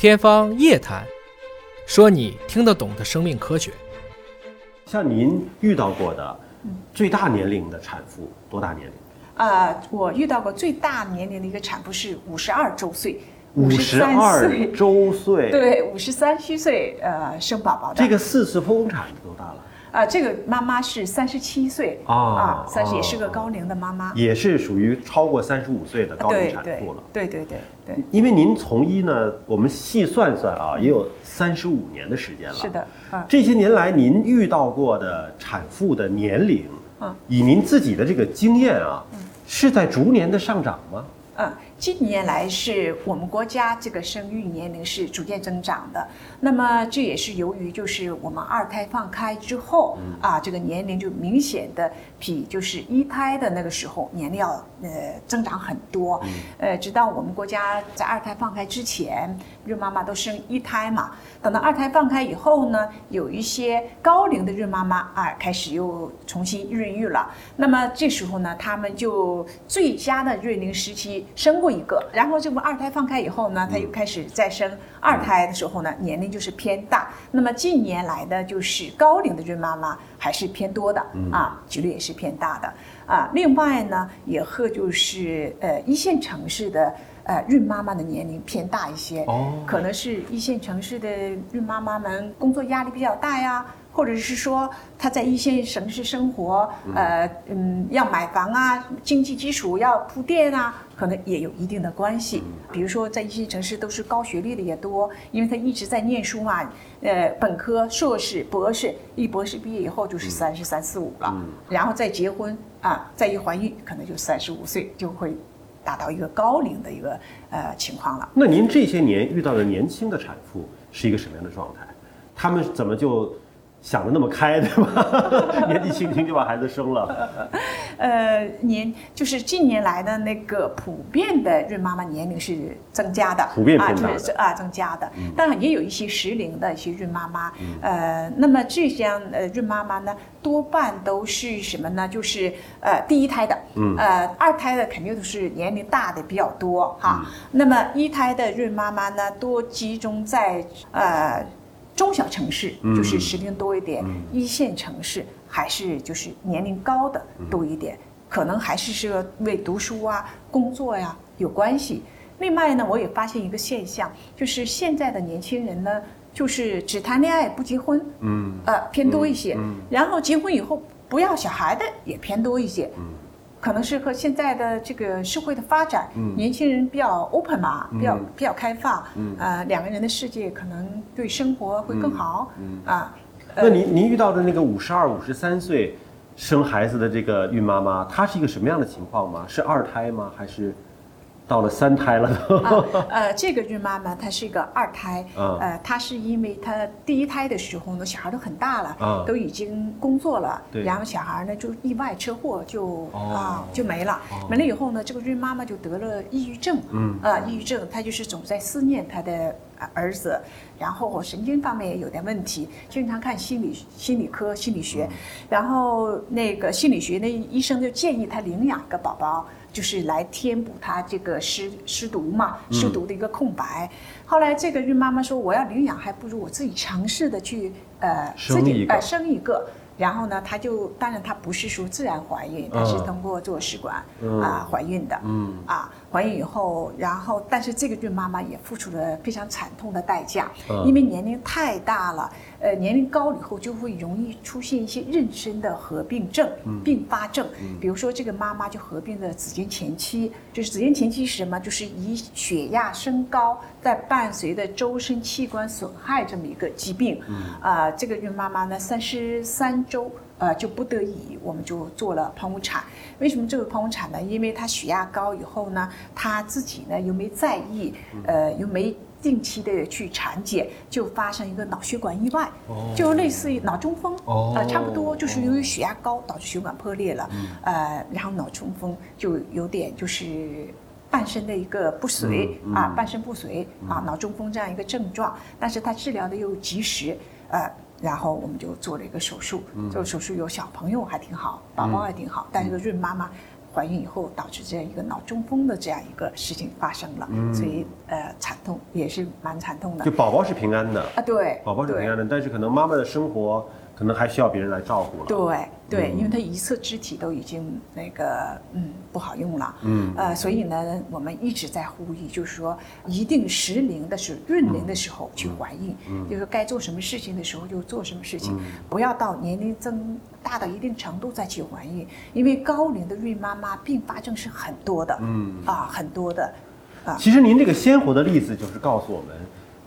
天方夜谭，说你听得懂的生命科学。像您遇到过的最大年龄的产妇多大年龄？呃，我遇到过最大年龄的一个产妇是五十二周岁，五十53二周岁。，对，五十三虚岁呃生宝宝的。这个四次剖宫产多大了？呃，这个妈妈是三十七岁哦啊，三十哦也是个高龄的妈妈。也是属于超过三十五岁的高龄产妇了。对对对对，因为您从医呢，我们细算算啊，也有三十五年的时间了。是的，啊，这些年来，您遇到过的产妇的年龄，嗯以您自己的这个经验啊，是在逐年的上涨吗？嗯，近年来是我们国家这个生育年龄是逐渐增长的，那么这也是由于就是我们二胎放开之后、啊，这个年龄就明显的比就是一胎的那个时候年龄要呃增长很多，呃，直到我们国家在二胎放开之前，孕妈妈都生一胎嘛，等到二胎放开以后呢，有一些高龄的孕妈妈啊开始又重新孕育了，那么这时候呢，他们就最佳的孕龄时期生过一个，然后这不二胎放开以后呢，他又开始再生二胎的时候呢，年龄就是偏大。那么近年来的就是高龄的孕妈妈还是偏多的啊，几率也是偏大的啊。另外呢，也和就是呃一线城市的。呃，孕妈妈的年龄偏大一些，哦可能是一线城市的孕妈妈们工作压力比较大呀，或者是说他在一线城市生活，呃嗯，要买房啊，经济基础要铺垫啊，可能也有一定的关系。比如说在一线城市都是高学历的也多，因为他一直在念书嘛，呃，本科、硕士、博士，一博士毕业以后就是三十三四五了，然后再结婚啊，再一怀孕，可能就三十五岁就会达到一个高龄的一个呃情况了。那您这些年遇到的年轻的产妇是一个什么样的状态？他们怎么就想的那么开，对吧？年纪轻轻就把孩子生了，呃，年就是近年来的那个普遍的孕妈妈年龄是增加的，啊，就是啊增加的，当然也有一些适龄的一些孕妈妈，呃，那么这样呃孕妈妈呢，多半都是什么呢？就是呃第一胎的，嗯呃二胎的肯定都是年龄大的比较多哈，嗯那么一胎的孕妈妈呢，多集中在呃。中小城市就是时龄多一点，一线城市还是就是年龄高的多一点，可能还是是为读书啊、工作呀、有关系。另外呢，我也发现一个现象，就是现在的年轻人呢，就是只谈恋爱不结婚，嗯，呃，偏多一些。然后结婚以后不要小孩的也偏多一些。可能是和现在的这个社会的发展，年轻人比较 open 嘛，比较比较开放，呃，两个人的世界可能对生活会更好，啊，那您您遇到的那个五十二、五十三岁生孩子的这个孕妈妈，她是一个什么样的情况吗？是二胎吗？还是到了三胎了都？啊，呃，这个孕妈妈她是一个二胎，嗯呃，她是因为她第一胎的时候呢，小孩都很大了，嗯都已经工作了，对。然后小孩呢就意外车祸就、哦。啊就没了，没了以后呢，这个孕妈妈就得了抑郁症，嗯。啊，抑郁症，她就是总在思念她的呃儿子，然后神经方面也有点问题，经常看心理心理科心理学，然后那个心理学那医生就建议他领养一个宝宝。就是来填补他这个失失独嘛，失独的一个空白。后来这个孕妈妈说，我要领养，还不如我自己尝试的去呃自己生一个呃生一个。然后呢，她就当然她不是说自然怀孕，她是嗯通过做试管嗯啊怀孕的。嗯啊，怀孕以后，然后但是这个孕妈妈也付出了非常惨痛的代价，嗯因为年龄太大了，呃，年龄高了以后就会容易出现一些妊娠的合并症、并发症，比如说这个妈妈就合并了子痫前期，就是子痫前期是什么？就是以血压升高，在伴随的周身器官损害这么一个疾病。啊、这个孕妈妈呢，三十三周。呃，就不得已，我们就做了剖腹产。为什么这个剖腹产呢？因为他血压高以后呢，他自己呢又没在意，呃，又没定期的去产检，就发生一个脑血管意外，就类似于脑中风，哦呃，差不多就是由于血压高导致血管破裂了，呃，然后脑中风就有点就是。半身的一个不遂、啊，半身不遂啊，脑中风这样一个症状，但是他治疗的又及时，呃，然后我们就做了一个手术，做手术有小朋友还挺好，宝宝还挺好，但是这个孕妈妈怀孕以后导致这样一个脑中风的这样一个事情发生了，所以呃惨痛也是蛮惨痛的。就宝宝是平安的，啊，对，宝宝是平安的，但是可能妈妈的生活可能还需要别人来照顾了。对对，嗯。因为它一侧肢体都已经那个嗯不好用了，嗯。呃，所以呢，我们一直在呼吁，就是说一定适龄的时候、孕龄的时候去怀孕，就是该做什么事情的时候就做什么事情，不要到年龄增大到一定程度再去怀孕，因为高龄的孕妈妈并发症是很多的，嗯。啊很多的，啊。其实您这个鲜活的例子就是告诉我们，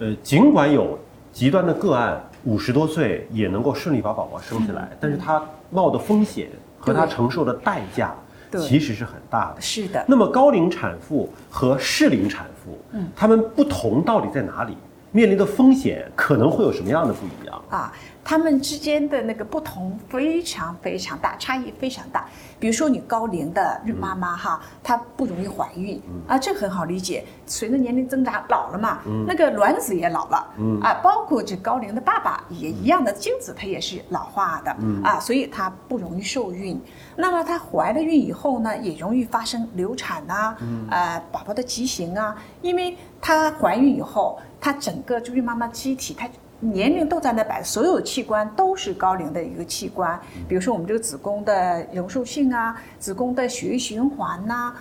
呃，尽管有极端的个案，五十多岁也能够顺利把宝宝生下来，但是他冒的风险和他承受的代价，其实是很大的。是的，那么高龄产妇和适龄产妇，嗯，他们不同到底在哪里？面临的风险可能会有什么样的不一样？啊，他们之间的那个不同非常非常大，差异非常大。比如说你高龄的孕妈妈哈，她不容易怀孕啊，这很好理解。随着年龄增长，老了嘛，那个卵子也老了，啊，包括这高龄的爸爸也一样的，精子它也是老化的啊，所以她不容易受孕。那么她怀了孕以后呢，也容易发生流产呐、呃，宝宝的畸形啊，因为她怀孕以后，它整个就孕妈妈机体它。年龄都在那摆，所有器官都是高龄的一个器官，比如说我们这个子宫的容受性啊，子宫的血液循环呐、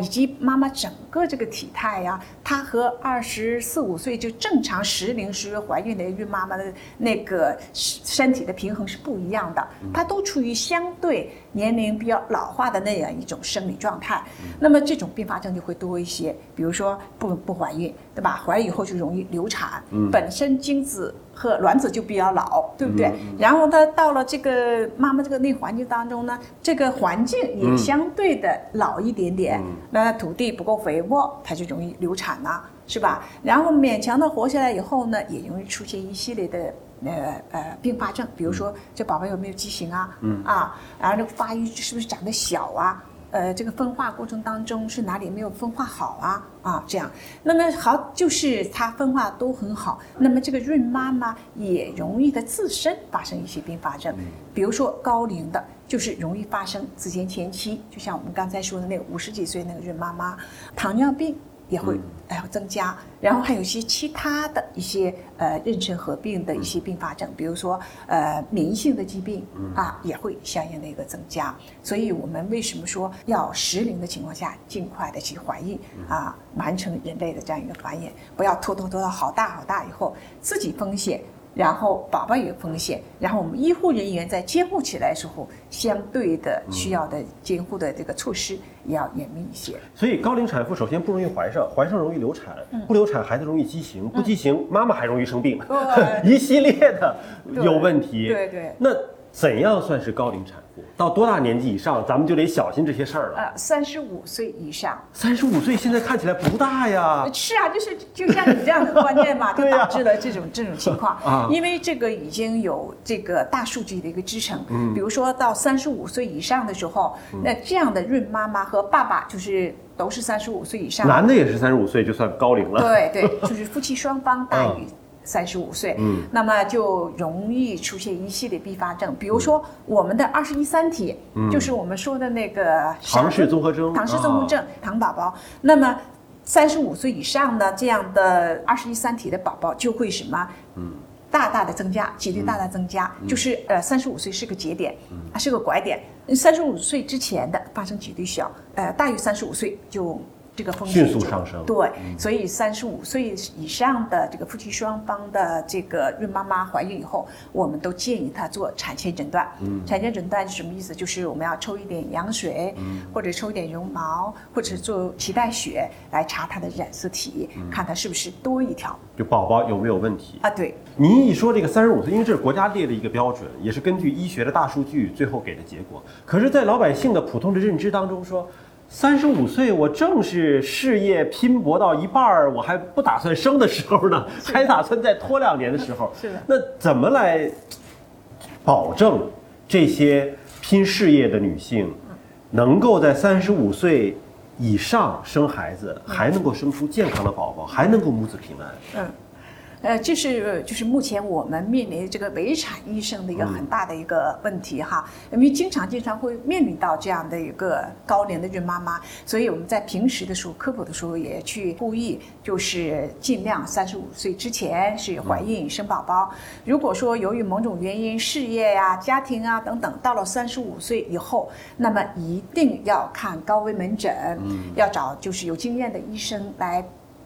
以及妈妈整个这个体态呀、她和二十四五岁就正常时龄时怀孕的孕妈妈的那个身体的平衡是不一样的，她都处于相对年龄比较老化的那样一种生理状态，那么这种并发症就会多一些，比如说不不怀孕，对吧？怀孕以后就容易流产，本身精子。和卵子就比较老，对不对？然后它到了这个妈妈这个内环境当中呢，这个环境也相对的老一点点，那土地不够肥沃，它就容易流产呐、是吧？然后勉强的活下来以后呢，也容易出现一系列的呃呃并发症，比如说这宝宝有没有畸形啊？啊，然后这个发育是不是长得小啊？呃，这个分化过程当中是哪里没有分化好啊？啊，这样，那么好，就是它分化都很好，那么这个孕妈妈也容易的自身发生一些并发症，比如说高龄的，就是容易发生子痫前期，就像我们刚才说的那个五十几岁那个孕妈妈，糖尿病。也会哎增加，然后还有一些其他的一些呃妊娠合并的一些并发症，比如说呃免疫性的疾病啊也会相应的一个增加。所以我们为什么说要适龄的情况下尽快的去怀孕啊，完成人类的这样一个繁衍，不要拖拖拖到好大好大以后自己风险。然后宝宝有风险，然后我们医护人员在监护起来的时候，相对的需要的监护的这个措施也要严密一些。所以高龄产妇首先不容易怀上，怀上容易流产，嗯。不流产孩子容易畸形，不畸形妈妈还容易生病，对。一系列的有问题。对对。那怎样算是高龄产妇？到多大年纪以上，咱们就得小心这些事儿了。呃，三十五岁以上，三十五岁现在看起来不大呀，是啊，就是就像你这样的观念嘛，就导致了这种这种情况。啊因为这个已经有这个大数据的一个支撑。嗯比如说到三十五岁以上的时候，那这样的孕妈妈和爸爸就是都是三十五岁以上，男的也是三十五岁就算高龄了。对对，就是夫妻双方大于三十五岁，嗯。那么就容易出现一系列并发症，比如说我们的二十一三体，就是我们说的那个唐氏综合征唐氏综合症，糖宝宝，那么。三十五岁以上的这样的二十一三体的宝宝就会什么？嗯，大大的增加，几率大大增加，就是呃，三十五岁是个节点，啊，是个拐点。三十五岁之前的发生几率小，呃，大于三十五岁就这个风险迅速上升对，所以三十五岁以上的这个夫妻双方的这个孕妈妈怀孕以后，我们都建议她做产前诊断。产前诊断是什么意思？就是我们要抽一点羊水，或者抽一点绒毛，或者做脐带血来查她的染色体，看她是不是多一条就宝宝有没有问题？啊？对，您一说这个三十五岁，因为这是国家列的一个标准，也是根据医学的大数据最后给的结果。可是，在老百姓的普通的认知当中说，三十五岁我正是事业拼搏到一半儿，我还不打算生的时候呢，还打算再拖两年的时候。是的那怎么来保证这些拼事业的女性能够在三十五岁以上生孩子，还能够生出健康的宝宝，还能够母子平安？嗯。呃，这是就是目前我们面临这个围产医生的一个很大的一个问题哈，因为经常经常会面临到这样的一个高龄的孕妈妈，所以我们在平时的时候科普的时候也去呼吁，就是尽量三十五岁之前是怀孕生宝宝。如果说由于某种原因，事业呀、家庭啊等等，到了三十五岁以后，那么一定要看高危门诊，要找就是有经验的医生来。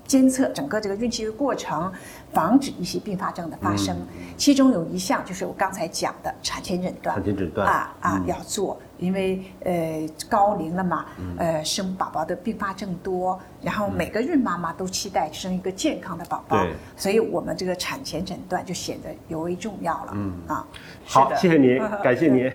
监测整个这个孕期的过程，防止一些并发症的发生。其中有一项就是我刚才讲的产前诊断，产前诊断。啊啊要做，因为呃高龄了嘛，呃生宝宝的并发症多，然后每个孕妈妈都期待生一个健康的宝宝，对。所以我们这个产前诊断就显得尤为重要了。嗯。啊，好，的。谢谢您，感谢您。